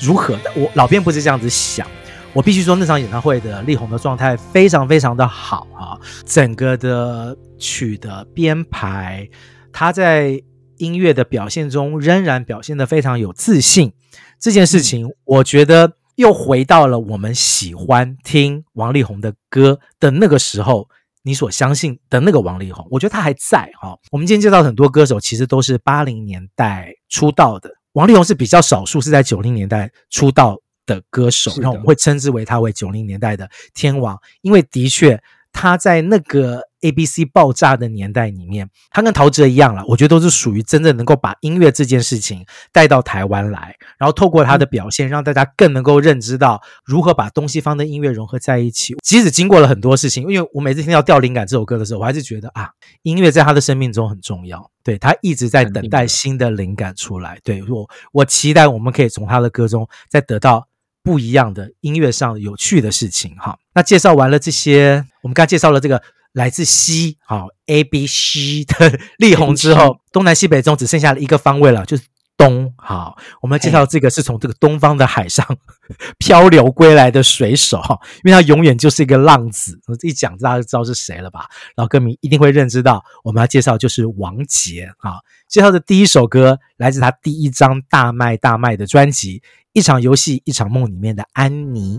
如何。我老编不是这样子想，我必须说那场演唱会的力宏的状态非常非常的好啊，整个的曲的编排，他在音乐的表现中仍然表现得非常有自信，这件事情我觉得。又回到了我们喜欢听王力宏的歌的那个时候，你所相信的那个王力宏，我觉得他还在哈。我们今天介绍很多歌手，其实都是八零年代出道的，王力宏是比较少数是在九零年代出道的歌手，然后我们会称之为他为九零年代的天王，因为的确他在那个。A B C 爆炸的年代里面，他跟陶喆一样了，我觉得都是属于真正能够把音乐这件事情带到台湾来，然后透过他的表现，让大家更能够认知到如何把东西方的音乐融合在一起。即使经过了很多事情，因为我每次听到《掉灵感》这首歌的时候，我还是觉得啊，音乐在他的生命中很重要。对，他一直在等待新的灵感出来。对，我，我期待我们可以从他的歌中再得到不一样的音乐上有趣的事情。哈，那介绍完了这些，我们刚介绍了这个。来自西好 A B C 的 力宏之后，东南西北中只剩下了一个方位了，就是东。好，我们介绍这个是从这个东方的海上 漂流归来的水手，因为他永远就是一个浪子。一讲大家就知道是谁了吧？然后歌迷一定会认知到，我们要介绍就是王杰。啊，介绍的第一首歌来自他第一张大卖大卖的专辑《一场游戏一场梦》里面的《安妮》。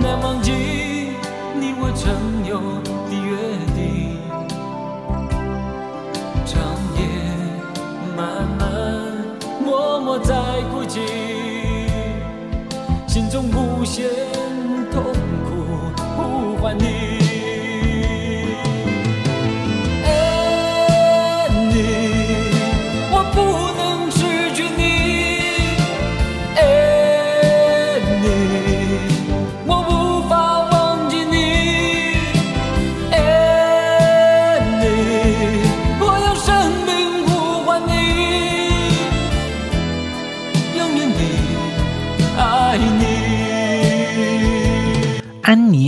难忘记无限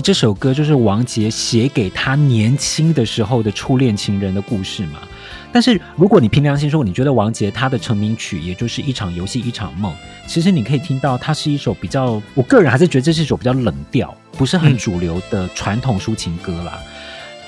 这首歌就是王杰写给他年轻的时候的初恋情人的故事嘛。但是如果你凭良心说，你觉得王杰他的成名曲也就是一场游戏一场梦，其实你可以听到它是一首比较，我个人还是觉得这是一首比较冷调，不是很主流的传统抒情歌啦。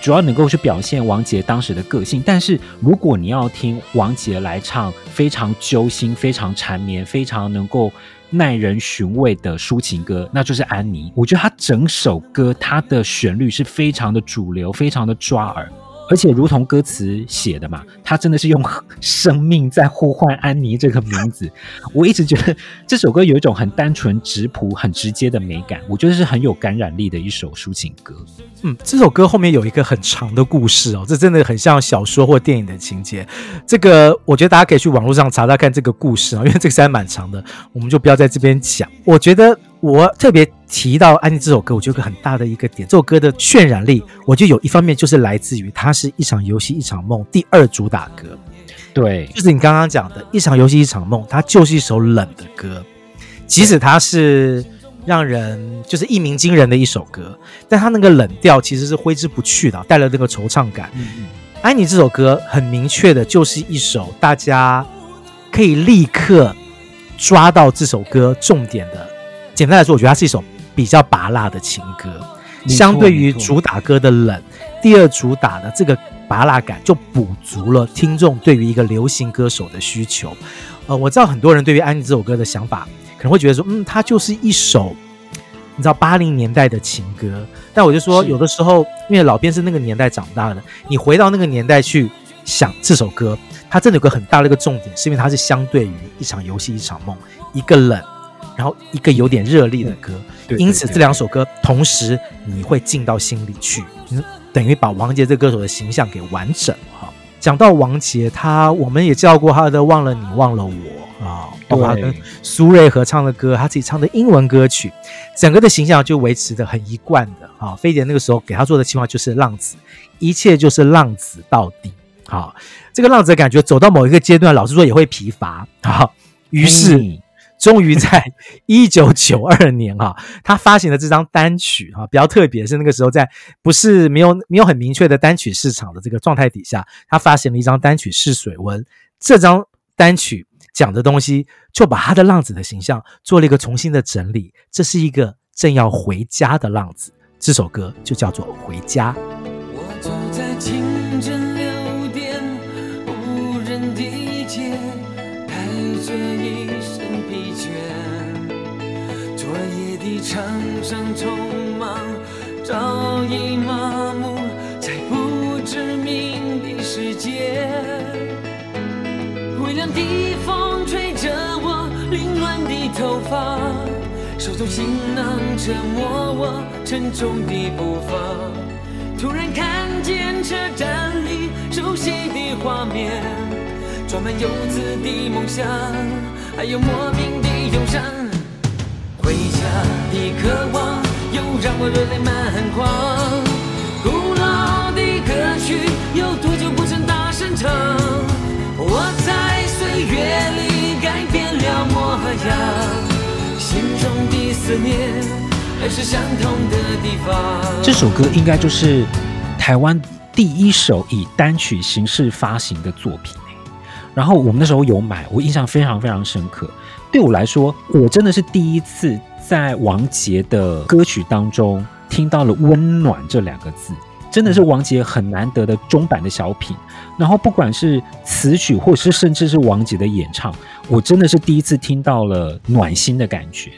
主要能够去表现王杰当时的个性。但是如果你要听王杰来唱非常揪心、非常缠绵、非常能够。耐人寻味的抒情歌，那就是安妮。我觉得它整首歌，它的旋律是非常的主流，非常的抓耳。而且，如同歌词写的嘛，他真的是用生命在呼唤安妮这个名字。我一直觉得这首歌有一种很单纯、质朴、很直接的美感，我觉得是很有感染力的一首抒情歌。嗯，这首歌后面有一个很长的故事哦，这真的很像小说或电影的情节。这个我觉得大家可以去网络上查查看这个故事啊，因为这个实在蛮长的，我们就不要在这边讲。我觉得。我特别提到《安妮》这首歌，我觉得很大的一个点，这首歌的渲染力，我觉得有一方面就是来自于它是一场游戏一场梦第二主打歌，对，就是你刚刚讲的一场游戏一场梦，它就是一首冷的歌，即使它是让人就是一鸣惊人的一首歌，但它那个冷调其实是挥之不去的，带了那个惆怅感。嗯嗯，《安妮》这首歌很明确的就是一首大家可以立刻抓到这首歌重点的。简单来说，我觉得它是一首比较拔辣的情歌，相对于主打歌的冷，第二主打的这个拔辣感就补足了听众对于一个流行歌手的需求。呃，我知道很多人对于《安妮》这首歌的想法可能会觉得说，嗯，它就是一首你知道八零年代的情歌。但我就说，有的时候因为老编是那个年代长大的，你回到那个年代去想这首歌，它真的有个很大的一个重点，是因为它是相对于一场游戏一场梦，一个冷。然后一个有点热力的歌，因此这两首歌同时你会进到心里去，等于把王杰这歌手的形象给完整哈。讲到王杰，他我们也叫过他的《忘了你忘了我》啊，包括他跟苏芮合唱的歌，他自己唱的英文歌曲，整个的形象就维持的很一贯的啊。飞碟那个时候给他做的计划就是浪子，一切就是浪子到底。好，这个浪子的感觉走到某一个阶段，老实说也会疲乏啊。于是。终于在 一九九二年哈、啊，他发行了这张单曲哈、啊，比较特别是那个时候在不是没有没有很明确的单曲市场的这个状态底下，他发行了一张单曲试水温。这张单曲讲的东西，就把他的浪子的形象做了一个重新的整理。这是一个正要回家的浪子，这首歌就叫做《回家》。我走在夜的场上匆忙，早已麻木，在不知名的世界。微凉的风吹着我凌乱的头发，手中行囊折磨我沉重的步伐。突然看见车站里熟悉的画面，装满游子的梦想，还有莫名的忧伤。回家的渴望又让我热泪满眶。古老的歌曲有多久不曾大声唱？我在岁月里改变了模样，心中的思念。还是相同的地方。这首歌应该就是台湾第一首以单曲形式发行的作品。然后我们那时候有买，我印象非常非常深刻。对我来说，我真的是第一次在王杰的歌曲当中听到了“温暖”这两个字，真的是王杰很难得的中版的小品。然后不管是词曲，或是甚至是王杰的演唱，我真的是第一次听到了暖心的感觉。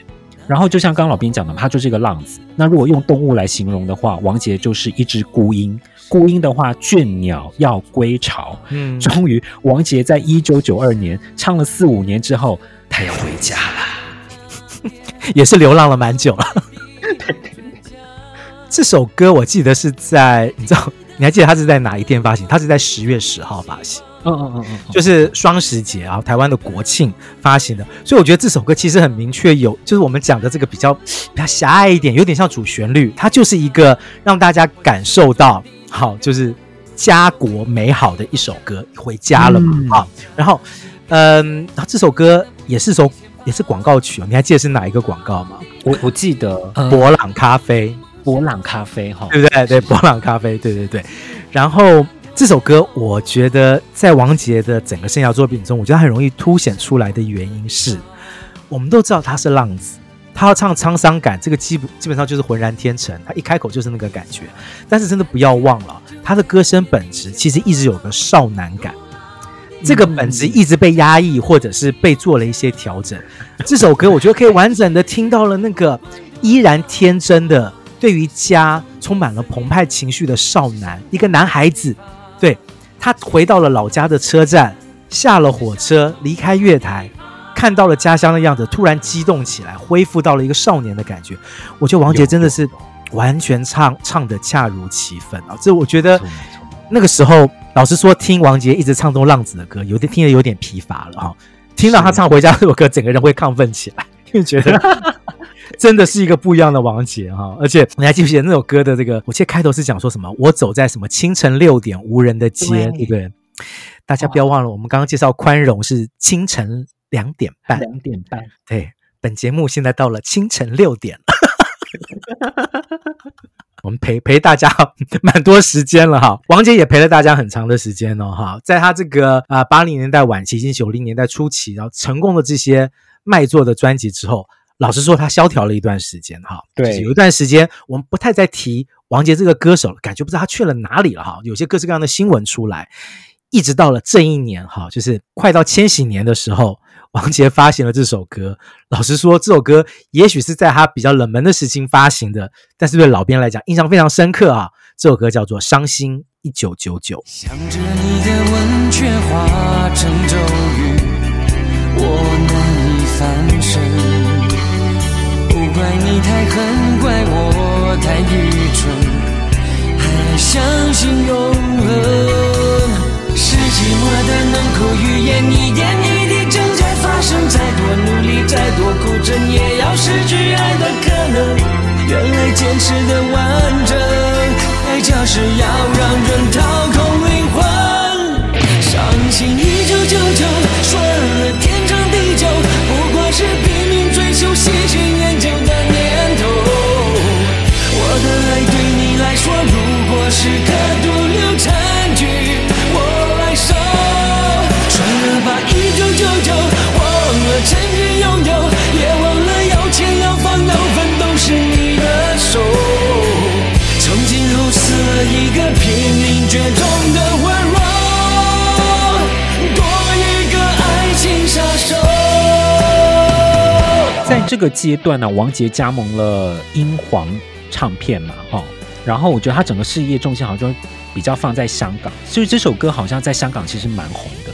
然后就像刚刚老兵讲的，他就是一个浪子。那如果用动物来形容的话，王杰就是一只孤鹰。孤鹰的话，倦鸟要归巢。嗯，终于，王杰在一九九二年唱了四五年之后，他要回家了，也是流浪了蛮久了。这首歌我记得是在，你知道，你还记得他是在哪一天发行？他是在十月十号发行。嗯嗯嗯嗯，就是双十节啊，台湾的国庆发行的，所以我觉得这首歌其实很明确有，就是我们讲的这个比较 比较狭隘一点，有点像主旋律，它就是一个让大家感受到好，就是家国美好的一首歌，回家了嘛，好、嗯，然后嗯，然后这首歌也是首也是广告曲，你还记得是哪一个广告吗？我我记得博朗咖啡，博朗咖啡哈，对不对？对，博朗咖啡，对对对，然后。这首歌，我觉得在王杰的整个生涯作品中，我觉得很容易凸显出来的原因是，我们都知道他是浪子，他要唱沧桑感，这个基基本上就是浑然天成，他一开口就是那个感觉。但是真的不要忘了，他的歌声本质其实一直有个少男感，这个本质一直被压抑，或者是被做了一些调整。这首歌，我觉得可以完整的听到了那个依然天真的，对于家充满了澎湃情绪的少男，一个男孩子。对，他回到了老家的车站，下了火车，离开月台，看到了家乡的样子，突然激动起来，恢复到了一个少年的感觉。我觉得王杰真的是完全唱唱的恰如其分啊！这我觉得那个时候，老实说，听王杰一直唱这种浪子的歌，有点听得有点疲乏了哈。听到他唱《回家》这首歌，整个人会亢奋起来，因为觉得。真的是一个不一样的王杰哈，而且你还记不记得那首歌的这个？我记得开头是讲说什么？我走在什么清晨六点无人的街，对，对不对？大家不要忘了，我们刚刚介绍宽容是清晨两点半，两点半。对，本节目现在到了清晨六点了，我们陪陪大家 蛮多时间了哈。王杰也陪了大家很长的时间哦哈，在他这个啊八零年代晚期及九零年代初期，然后成功的这些卖座的专辑之后。老实说，他萧条了一段时间，哈，对，有一段时间我们不太再提王杰这个歌手了，感觉不知道他去了哪里了，哈，有些各式各样的新闻出来，一直到了这一年，哈，就是快到千禧年的时候，王杰发行了这首歌。老实说，这首歌也许是在他比较冷门的时期发行的，但是对老编来讲，印象非常深刻啊。这首歌叫做《伤心一九九九》。想着你的温泉化成咒语，我难以翻身。不怪你太狠，怪我太愚蠢，还相信永恒。是寂寞的冷酷语言，你点人生。再多努力，再多苦撑，也要失去爱的可能。原来坚持的完整，爱就是要让人掏空灵魂。伤心一个拼命倔强的温柔多一个爱情杀手。在这个阶段呢王杰加盟了英皇唱片嘛哈。然后我觉得他整个事业重心好像比较放在香港所以这首歌好像在香港其实蛮红的。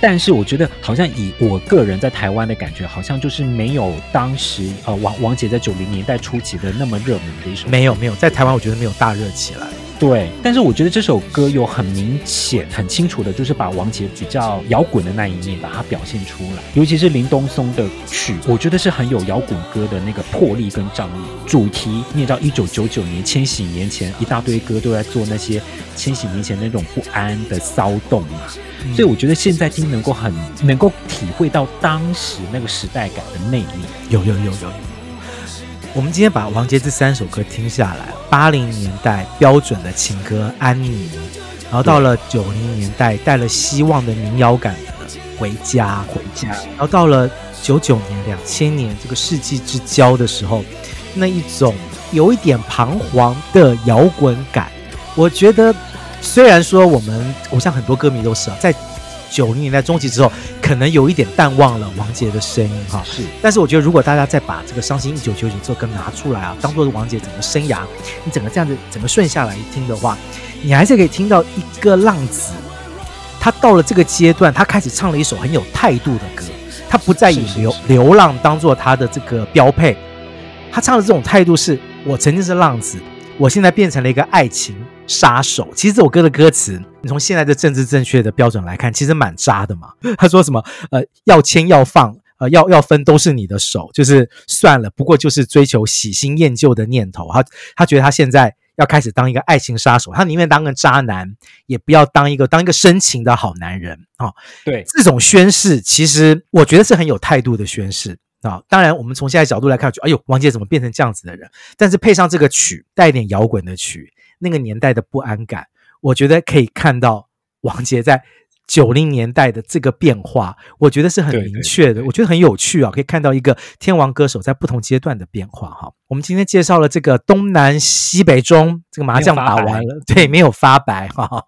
但是我觉得好像以我个人在台湾的感觉好像就是没有当时呃王王杰在九零年代初期的那么热门的一首没有没有在台湾我觉得没有大热起来。对，但是我觉得这首歌有很明显、很清楚的，就是把王杰比较摇滚的那一面把它表现出来。尤其是林东松的曲，我觉得是很有摇滚歌的那个魄力跟张力。主题你也知道，一九九九年千禧年前，一大堆歌都在做那些千禧年前那种不安的骚动嘛。嗯、所以我觉得现在听能够很能够体会到当时那个时代感的魅力。有有有有有。我们今天把王杰这三首歌听下来，八零年代标准的情歌《安妮》，然后到了九零年代带了希望的民谣感的《回家回家》，然后到了九九年、两千年这个世纪之交的时候，那一种有一点彷徨的摇滚感，我觉得虽然说我们我像很多歌迷都是啊，在。九零年代中期之后，可能有一点淡忘了王杰的声音哈。是，但是我觉得如果大家再把这个《伤心一九九九》这首歌拿出来啊，当做是王杰整个生涯，你整个这样子整个顺下来一听的话，你还是可以听到一个浪子，他到了这个阶段，他开始唱了一首很有态度的歌，他不再以流流浪当做他的这个标配，他唱的这种态度是：我曾经是浪子。我现在变成了一个爱情杀手。其实这首歌的歌词，你从现在的政治正确的标准来看，其实蛮渣的嘛。他说什么？呃，要牵要放，呃，要要分都是你的手，就是算了，不过就是追求喜新厌旧的念头。他他觉得他现在要开始当一个爱情杀手，他宁愿当个渣男，也不要当一个当一个深情的好男人啊。哦，对，这种宣誓，其实我觉得是很有态度的宣誓。啊、哦，当然，我们从现在角度来看，就哎呦，王杰怎么变成这样子的人？但是配上这个曲，带一点摇滚的曲，那个年代的不安感，我觉得可以看到王杰在九零年代的这个变化，我觉得是很明确的。对对对对，我觉得很有趣啊，可以看到一个天王歌手在不同阶段的变化。哈，我们今天介绍了这个东南西北中，这个麻将打完了，对，没有发白哈。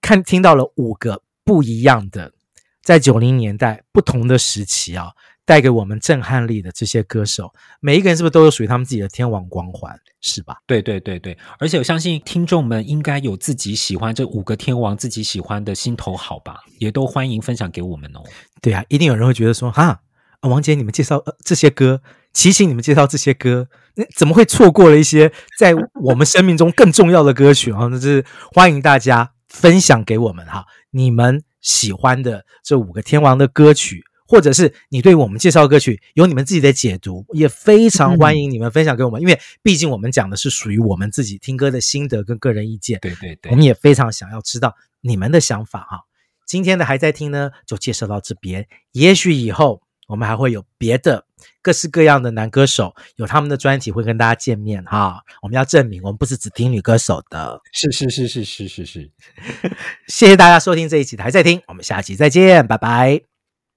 看，听到了五个不一样的，在九零年代不同的时期啊。带给我们震撼力的这些歌手，每一个人是不是都有属于他们自己的天王光环？是吧？对对对对，而且我相信听众们应该有自己喜欢这五个天王自己喜欢的心头好吧，也都欢迎分享给我们哦。对啊，一定有人会觉得说，哈，王杰你们介绍呃这些歌，齐秦你们介绍这些歌，那怎么会错过了一些在我们生命中更重要的歌曲啊？那是欢迎大家分享给我们哈，你们喜欢的这五个天王的歌曲。或者是你对我们介绍歌曲有你们自己的解读，也非常欢迎你们分享给我们，嗯、因为毕竟我们讲的是属于我们自己听歌的心得跟个人意见。对对对，我们也非常想要知道你们的想法哈。今天的还在听呢，就介绍到这边。也许以后我们还会有别的各式各样的男歌手，有他们的专题会跟大家见面哈。我们要证明我们不是只听女歌手的。是是是是是是是。谢谢大家收听这一集的还在听，我们下期再见，拜拜。